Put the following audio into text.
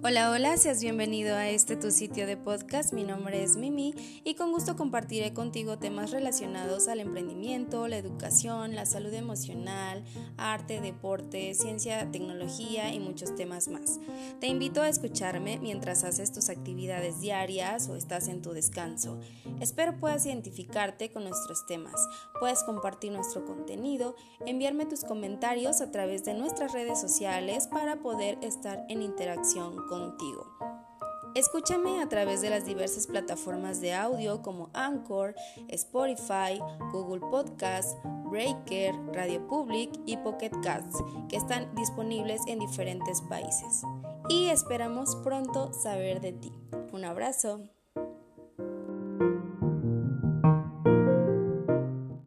Hola, hola, seas bienvenido a este tu sitio de podcast. Mi nombre es Mimi y con gusto compartiré contigo temas relacionados al emprendimiento, la educación, la salud emocional, arte, deporte, ciencia, tecnología y muchos temas más. Te invito a escucharme mientras haces tus actividades diarias o estás en tu descanso. Espero puedas identificarte con nuestros temas. Puedes compartir nuestro contenido, enviarme tus comentarios a través de nuestras redes sociales para poder estar en interacción contigo. Escúchame a través de las diversas plataformas de audio como Anchor, Spotify, Google Podcast, Breaker, Radio Public y Pocket Casts, que están disponibles en diferentes países. Y esperamos pronto saber de ti. Un abrazo.